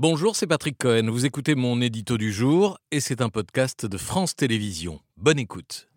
Bonjour, c'est Patrick Cohen. Vous écoutez mon édito du jour et c'est un podcast de France Télévisions. Bonne écoute.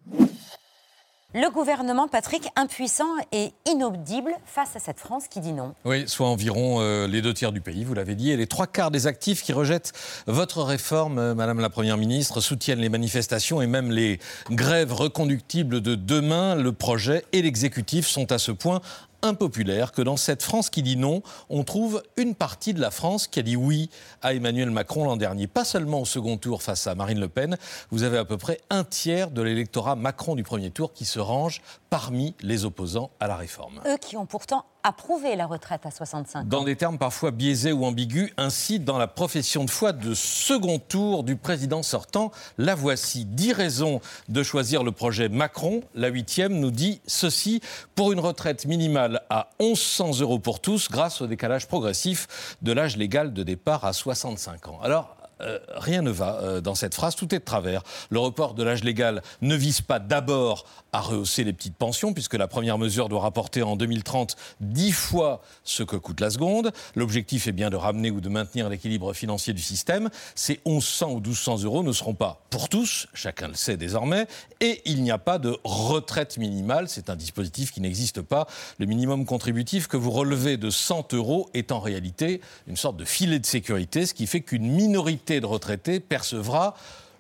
Le gouvernement, Patrick, impuissant et inaudible face à cette France qui dit non. Oui, soit environ euh, les deux tiers du pays, vous l'avez dit, et les trois quarts des actifs qui rejettent votre réforme, euh, Madame la Première ministre, soutiennent les manifestations et même les grèves reconductibles de demain. Le projet et l'exécutif sont à ce point impopulaire que dans cette France qui dit non, on trouve une partie de la France qui a dit oui à Emmanuel Macron l'an dernier. Pas seulement au second tour face à Marine Le Pen, vous avez à peu près un tiers de l'électorat Macron du premier tour qui se range parmi les opposants à la réforme. Eux qui ont pourtant approuvé la retraite à 65 ans. Dans des termes parfois biaisés ou ambigus, ainsi dans la profession de foi de second tour du président sortant, la voici. Dix raisons de choisir le projet Macron. La huitième nous dit ceci pour une retraite minimale à 1100 euros pour tous grâce au décalage progressif de l'âge légal de départ à 65 ans. Alors, euh, rien ne va euh, dans cette phrase, tout est de travers. Le report de l'âge légal ne vise pas d'abord à rehausser les petites pensions, puisque la première mesure doit rapporter en 2030 dix fois ce que coûte la seconde. L'objectif est bien de ramener ou de maintenir l'équilibre financier du système. Ces 1100 ou 1200 euros ne seront pas pour tous, chacun le sait désormais, et il n'y a pas de retraite minimale. C'est un dispositif qui n'existe pas. Le minimum contributif que vous relevez de 100 euros est en réalité une sorte de filet de sécurité, ce qui fait qu'une minorité de retraités percevra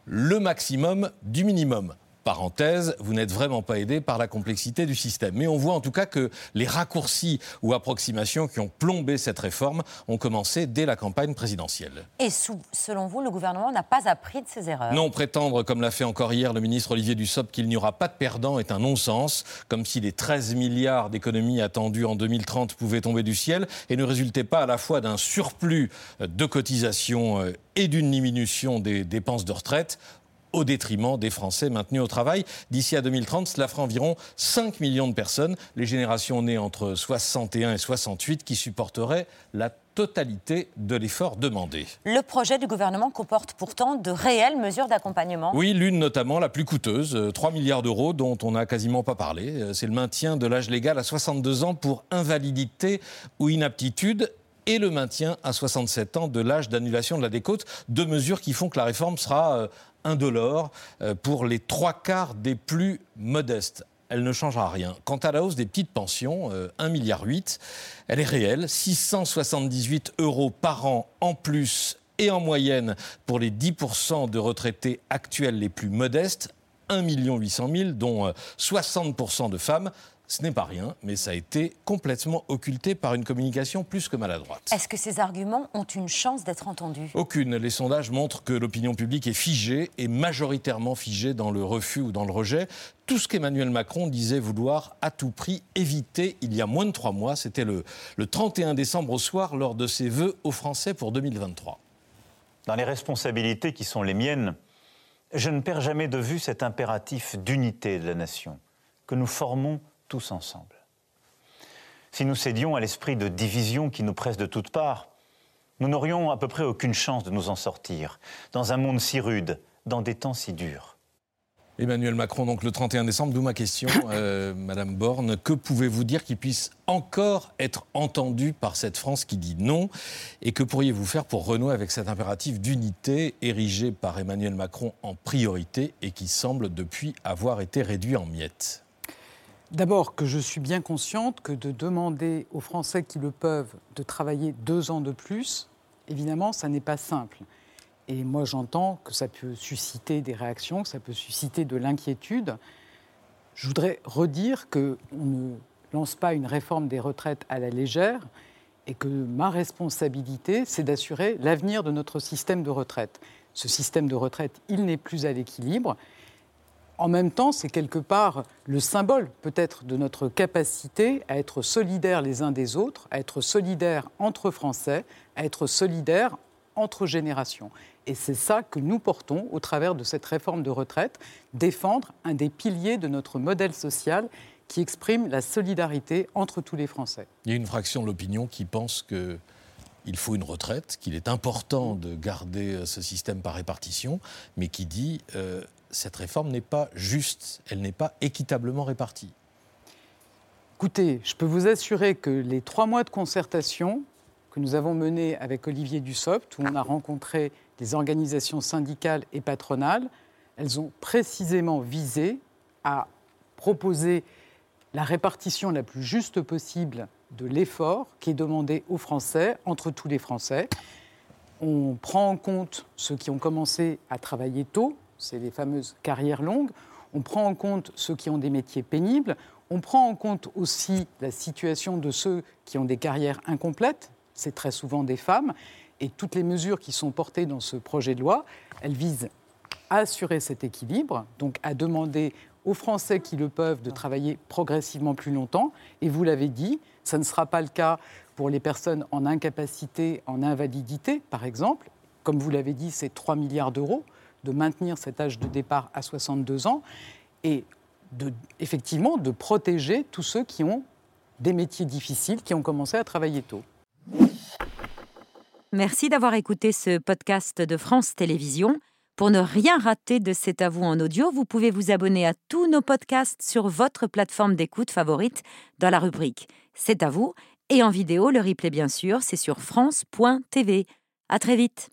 le maximum du minimum. Parenthèse, vous n'êtes vraiment pas aidé par la complexité du système. Mais on voit en tout cas que les raccourcis ou approximations qui ont plombé cette réforme ont commencé dès la campagne présidentielle. Et selon vous, le gouvernement n'a pas appris de ses erreurs? Non, prétendre, comme l'a fait encore hier le ministre Olivier Dussopt, qu'il n'y aura pas de perdants est un non-sens, comme si les 13 milliards d'économies attendues en 2030 pouvaient tomber du ciel et ne résultaient pas à la fois d'un surplus de cotisations euh, et d'une diminution des dépenses de retraite au détriment des Français maintenus au travail. D'ici à 2030, cela fera environ 5 millions de personnes, les générations nées entre 61 et 68, qui supporteraient la totalité de l'effort demandé. Le projet du gouvernement comporte pourtant de réelles mesures d'accompagnement. Oui, l'une notamment la plus coûteuse, 3 euh, milliards d'euros dont on n'a quasiment pas parlé. Euh, c'est le maintien de l'âge légal à 62 ans pour invalidité ou inaptitude et le maintien à 67 ans de l'âge d'annulation de la décote. Deux mesures qui font que la réforme sera euh, indolore euh, pour les trois quarts des plus modestes. Elle ne changera rien. Quant à la hausse des petites pensions, 1,8 euh, milliard, elle est réelle. 678 euros par an en plus et en moyenne pour les 10% de retraités actuels les plus modestes. 1 800 000, dont 60% euh, de femmes. Ce n'est pas rien, mais ça a été complètement occulté par une communication plus que maladroite. Est-ce que ces arguments ont une chance d'être entendus? Aucune. Les sondages montrent que l'opinion publique est figée et majoritairement figée dans le refus ou dans le rejet. Tout ce qu'Emmanuel Macron disait vouloir à tout prix éviter il y a moins de trois mois, c'était le, le 31 décembre au soir lors de ses vœux aux Français pour 2023. Dans les responsabilités qui sont les miennes, je ne perds jamais de vue cet impératif d'unité de la nation que nous formons tous ensemble. Si nous cédions à l'esprit de division qui nous presse de toutes parts, nous n'aurions à peu près aucune chance de nous en sortir, dans un monde si rude, dans des temps si durs. Emmanuel Macron, donc le 31 décembre, d'où ma question, euh, Madame Borne. Que pouvez-vous dire qui puisse encore être entendu par cette France qui dit non Et que pourriez-vous faire pour renouer avec cet impératif d'unité érigé par Emmanuel Macron en priorité et qui semble depuis avoir été réduit en miettes? D'abord que je suis bien consciente que de demander aux Français qui le peuvent de travailler deux ans de plus, évidemment, ça n'est pas simple. Et moi, j'entends que ça peut susciter des réactions, que ça peut susciter de l'inquiétude. Je voudrais redire qu'on ne lance pas une réforme des retraites à la légère et que ma responsabilité, c'est d'assurer l'avenir de notre système de retraite. Ce système de retraite, il n'est plus à l'équilibre en même temps, c'est quelque part le symbole peut-être de notre capacité à être solidaires les uns des autres, à être solidaires entre Français, à être solidaires entre générations. Et c'est ça que nous portons au travers de cette réforme de retraite, défendre un des piliers de notre modèle social qui exprime la solidarité entre tous les Français. Il y a une fraction de l'opinion qui pense qu'il faut une retraite, qu'il est important de garder ce système par répartition, mais qui dit euh, cette réforme n'est pas juste, elle n'est pas équitablement répartie. Écoutez, je peux vous assurer que les trois mois de concertation que nous avons menée avec Olivier Dussopt, où on a rencontré des organisations syndicales et patronales. Elles ont précisément visé à proposer la répartition la plus juste possible de l'effort qui est demandé aux Français, entre tous les Français. On prend en compte ceux qui ont commencé à travailler tôt, c'est les fameuses carrières longues. On prend en compte ceux qui ont des métiers pénibles. On prend en compte aussi la situation de ceux qui ont des carrières incomplètes, c'est très souvent des femmes. Et toutes les mesures qui sont portées dans ce projet de loi, elles visent à assurer cet équilibre, donc à demander aux Français qui le peuvent de travailler progressivement plus longtemps. Et vous l'avez dit, ça ne sera pas le cas pour les personnes en incapacité, en invalidité, par exemple. Comme vous l'avez dit, c'est 3 milliards d'euros de maintenir cet âge de départ à 62 ans et de, effectivement de protéger tous ceux qui ont des métiers difficiles, qui ont commencé à travailler tôt. Merci d'avoir écouté ce podcast de France Télévisions. Pour ne rien rater de C'est à vous en audio, vous pouvez vous abonner à tous nos podcasts sur votre plateforme d'écoute favorite dans la rubrique C'est à vous et en vidéo, le replay bien sûr, c'est sur France.tv. À très vite.